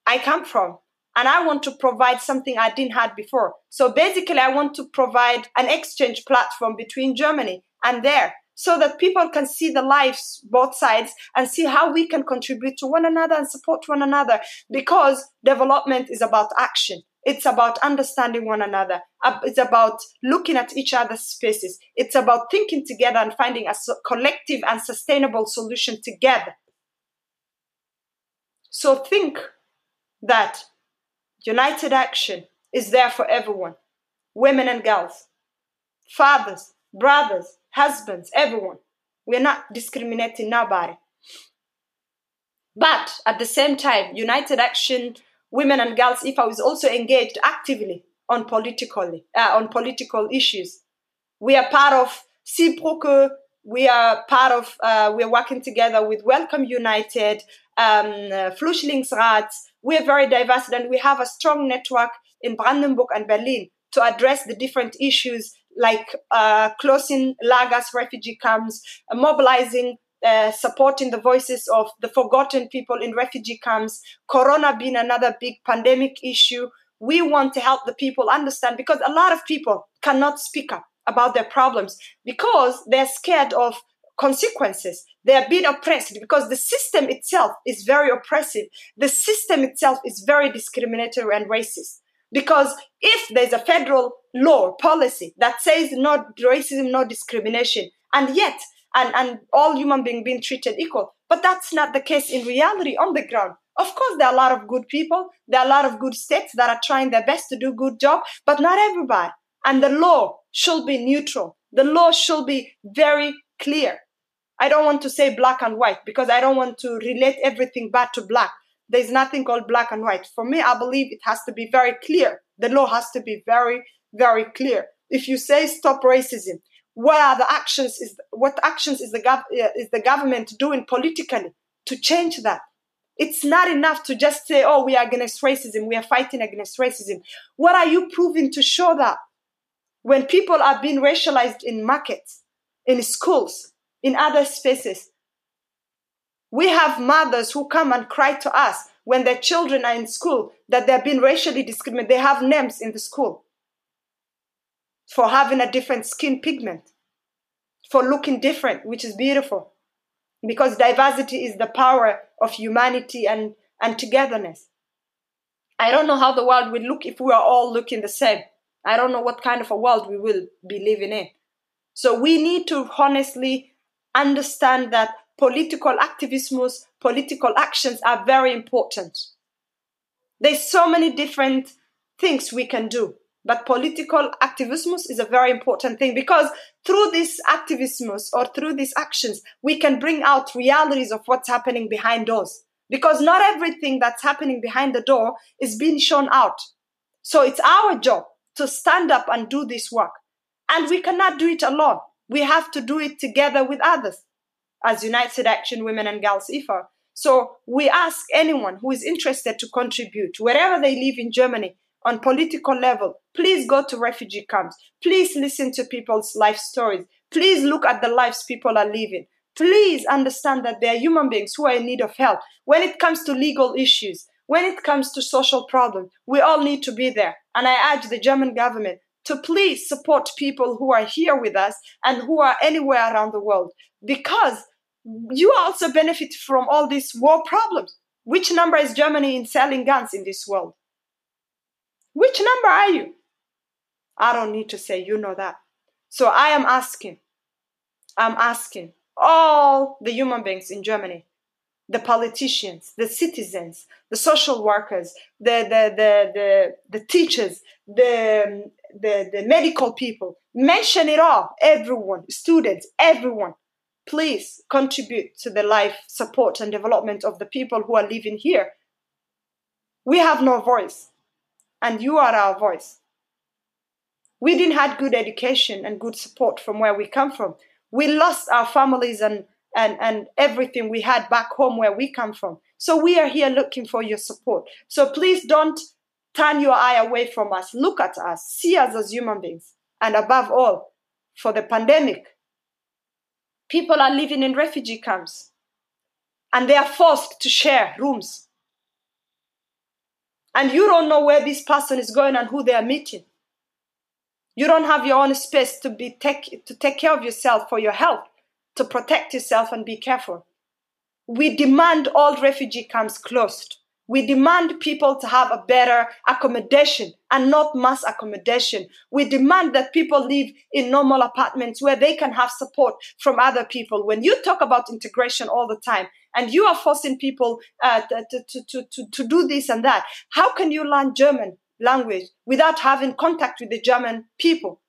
I come from. And I want to provide something I didn't have before. So basically, I want to provide an exchange platform between Germany and there so that people can see the lives, both sides, and see how we can contribute to one another and support one another because development is about action. It's about understanding one another. Uh, it's about looking at each other's spaces. It's about thinking together and finding a collective and sustainable solution together. So think that United Action is there for everyone women and girls, fathers, brothers, husbands, everyone. We're not discriminating nobody. But at the same time, United Action women and girls e.V. is also engaged actively on politically uh, on political issues. We are part of Seebrücke. We are part of. Uh, we are working together with Welcome United, um, Flüchtlingsrat. We are very diverse, and we have a strong network in Brandenburg and Berlin to address the different issues like uh, closing Lagos refugee camps, uh, mobilizing uh, supporting the voices of the forgotten people in refugee camps, Corona being another big pandemic issue. We want to help the people understand because a lot of people cannot speak up about their problems because they're scared of consequences. They are being oppressed because the system itself is very oppressive. The system itself is very discriminatory and racist. Because if there's a federal law policy that says no racism, no discrimination, and yet and, and all human beings being treated equal. But that's not the case in reality on the ground. Of course, there are a lot of good people. There are a lot of good states that are trying their best to do good job, but not everybody. And the law should be neutral. The law should be very clear. I don't want to say black and white because I don't want to relate everything back to black. There's nothing called black and white. For me, I believe it has to be very clear. The law has to be very, very clear. If you say stop racism, what are the actions is what actions is the gov- uh, is the government doing politically to change that it's not enough to just say oh we are against racism we are fighting against racism what are you proving to show that when people are being racialized in markets in schools in other spaces we have mothers who come and cry to us when their children are in school that they're being racially discriminated they have names in the school for having a different skin pigment, for looking different, which is beautiful. Because diversity is the power of humanity and, and togetherness. I don't know how the world will look if we are all looking the same. I don't know what kind of a world we will be living in. So we need to honestly understand that political activism, political actions are very important. There's so many different things we can do, but political activism is a very important thing because through this activism or through these actions, we can bring out realities of what's happening behind doors. Because not everything that's happening behind the door is being shown out. So it's our job to stand up and do this work. And we cannot do it alone. We have to do it together with others as United Action Women and Girls IFA. So we ask anyone who is interested to contribute, wherever they live in Germany, on political level, please go to refugee camps. Please listen to people's life stories. Please look at the lives people are living. Please understand that they are human beings who are in need of help. When it comes to legal issues, when it comes to social problems, we all need to be there. And I urge the German government to please support people who are here with us and who are anywhere around the world because you also benefit from all these war problems. Which number is Germany in selling guns in this world? Which number are you? I don't need to say, you know that. So I am asking, I'm asking all the human beings in Germany, the politicians, the citizens, the social workers, the, the, the, the, the teachers, the, um, the, the medical people, mention it all, everyone, students, everyone. Please contribute to the life support and development of the people who are living here. We have no voice, and you are our voice. We didn't have good education and good support from where we come from. We lost our families and, and, and everything we had back home where we come from. So we are here looking for your support. So please don't turn your eye away from us. Look at us. See us as human beings. And above all, for the pandemic, people are living in refugee camps and they are forced to share rooms. And you don't know where this person is going and who they are meeting. You don't have your own space to be take, to take care of yourself for your health, to protect yourself and be careful. We demand all refugee camps closed. We demand people to have a better accommodation and not mass accommodation. We demand that people live in normal apartments where they can have support from other people. When you talk about integration all the time and you are forcing people uh, to, to, to, to do this and that, how can you learn German language without having contact with the German people.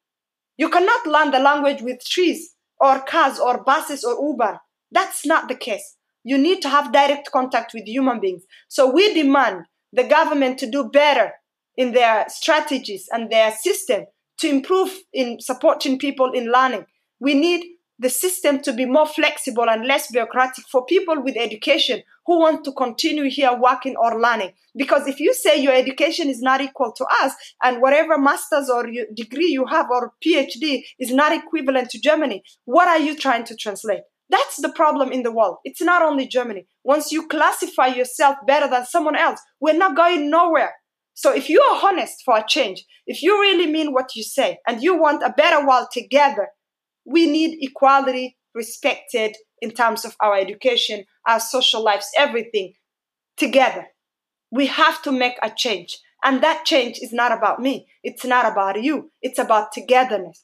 You cannot learn the language with trees or cars or buses or Uber. That's not the case. You need to have direct contact with human beings. So we demand the government to do better in their strategies and their system to improve in supporting people in learning. We need the system to be more flexible and less bureaucratic for people with education who want to continue here working or learning. Because if you say your education is not equal to us and whatever master's or degree you have or PhD is not equivalent to Germany, what are you trying to translate? That's the problem in the world. It's not only Germany. Once you classify yourself better than someone else, we're not going nowhere. So if you are honest for a change, if you really mean what you say and you want a better world together, we need equality respected in terms of our education, our social lives, everything together. We have to make a change. And that change is not about me. It's not about you. It's about togetherness.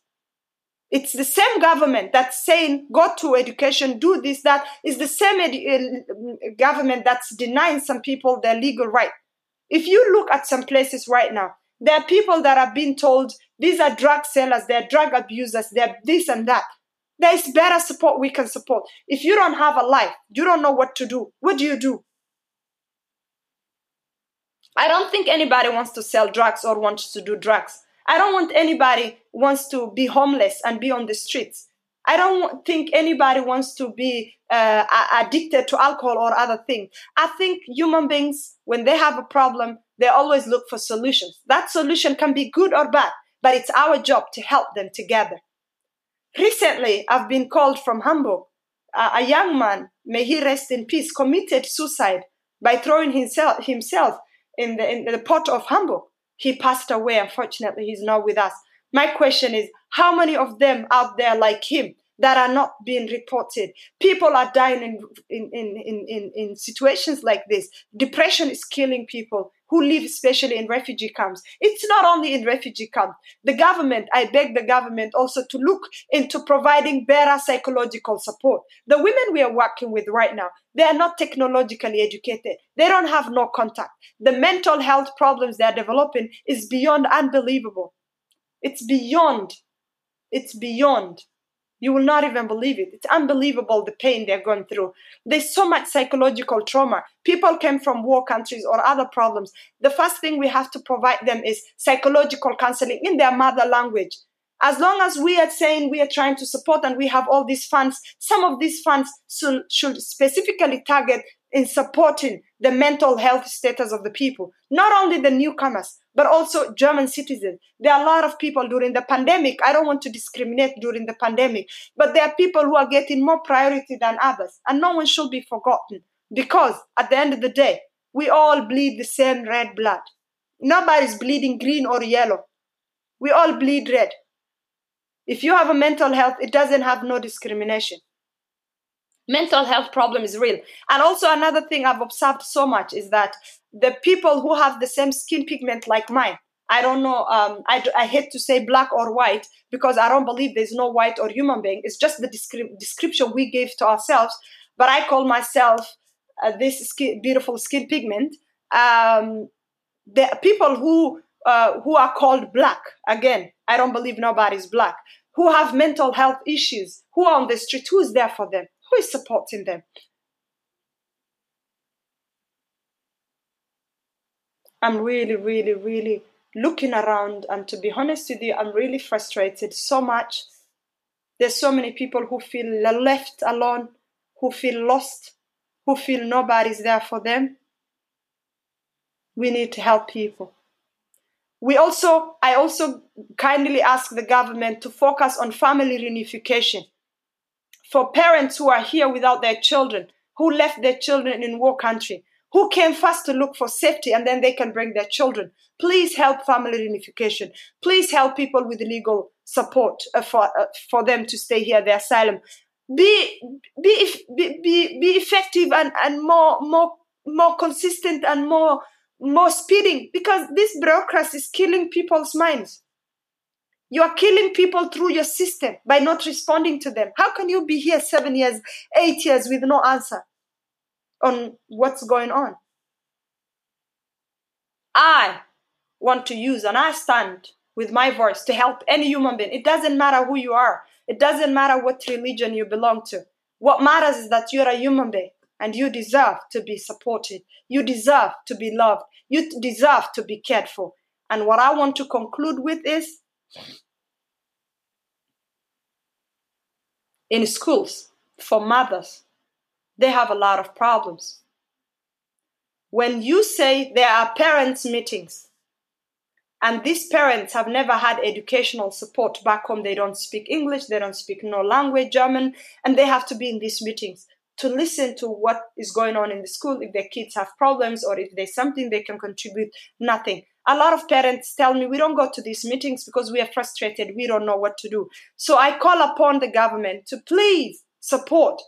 It's the same government that's saying, go to education, do this, that is the same uh, government that's denying some people their legal right. If you look at some places right now, there are people that are being told these are drug sellers, they're drug abusers, they're this and that. There is better support we can support. If you don't have a life, you don't know what to do. What do you do? I don't think anybody wants to sell drugs or wants to do drugs. I don't want anybody wants to be homeless and be on the streets. I don't think anybody wants to be uh, addicted to alcohol or other things. I think human beings, when they have a problem, they always look for solutions. That solution can be good or bad, but it's our job to help them together. Recently, I've been called from Hamburg. A young man, may he rest in peace, committed suicide by throwing himself, himself in, the, in the port of Hamburg. He passed away. Unfortunately, he's not with us. My question is, how many of them out there like him that are not being reported? People are dying in, in, in, in, in situations like this. Depression is killing people who live especially in refugee camps. It's not only in refugee camps. The government, I beg the government also to look into providing better psychological support. The women we are working with right now, they are not technologically educated. They don't have no contact. The mental health problems they are developing is beyond unbelievable. It's beyond. It's beyond. You will not even believe it. It's unbelievable the pain they're going through. There's so much psychological trauma. People came from war countries or other problems. The first thing we have to provide them is psychological counseling in their mother language. As long as we are saying we are trying to support and we have all these funds, some of these funds should, specifically target in supporting the mental health status of the people, not only the newcomers, but also German citizens. There are a lot of people during the pandemic. I don't want to discriminate during the pandemic, but there are people who are getting more priority than others, and no one should be forgotten because at the end of the day, we all bleed the same red blood. Nobody's bleeding green or yellow. We all bleed red. If you have a mental health, it doesn't have no discrimination mental health problem is real. And also another thing I've observed so much is that the people who have the same skin pigment like mine, I don't know, um, I, I hate to say black or white because I don't believe there's no white or human being. It's just the descri- description we gave to ourselves. But I call myself uh, this skin, beautiful skin pigment. Um, the people who uh, who are called black, again, I don't believe nobody's black, who have mental health issues, who are on the street, who's there for them? Who is supporting them? I'm really, really, really looking around, and to be honest with you, I'm really frustrated so much. There's so many people who feel left alone, who feel lost, who feel nobody's there for them. We need to help people. We also, I also kindly ask the government to focus on family reunification for parents who are here without their children, who left their children in war country, who came first to look for safety and then they can bring their children. Please help family reunification. Please help people with legal support uh, for, uh, for them to stay here, the asylum. Be, be, be, be, be effective and, and more, more, more consistent and more, more speeding because this bureaucracy is killing people's minds. You are killing people through your system by not responding to them. How can you be here seven years, eight years with no answer on what's going on? I want to use and I stand with my voice to help any human being. It doesn't matter who you are, it doesn't matter what religion you belong to. What matters is that you're a human being and you deserve to be supported. You deserve to be loved. You deserve to be cared for. And what I want to conclude with is in schools for mothers, they have a lot of problems. When you say there are parents' meetings, and these parents have never had educational support back home, they don't speak English, they don't speak no language, German, and they have to be in these meetings to listen to what is going on in the school, if their kids have problems or if there's something they can contribute, nothing. A lot of parents tell me we don't go to these meetings because we are frustrated, we don't know what to do. So I call upon the government to please support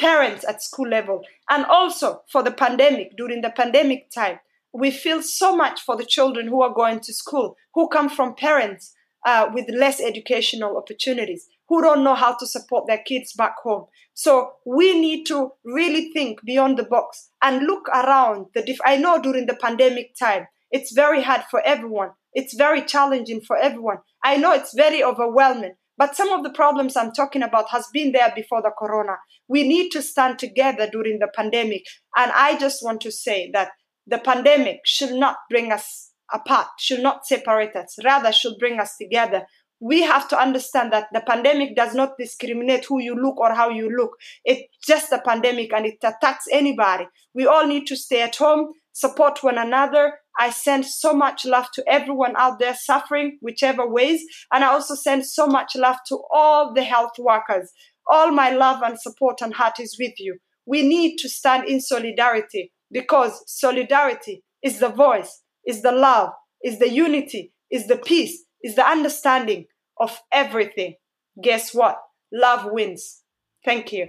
parents at school level and also for the pandemic, during the pandemic time. We feel so much for the children who are going to school, who come from parents uh, with less educational opportunities who don't know how to support their kids back home. So we need to really think beyond the box and look around the diff- I know during the pandemic time, it's very hard for everyone. It's very challenging for everyone. I know it's very overwhelming, but some of the problems I'm talking about has been there before the corona. We need to stand together during the pandemic. And I just want to say that the pandemic should not bring us apart, should not separate us, rather should bring us together we have to understand that the pandemic does not discriminate who you look or how you look. It's just a pandemic and it attacks anybody. We all need to stay at home, support one another. I send so much love to everyone out there suffering, whichever ways. And I also send so much love to all the health workers. All my love and support and heart is with you. We need to stand in solidarity because solidarity is the voice, is the love, is the unity, is the peace, is the understanding of everything, guess what? Love wins. Thank you.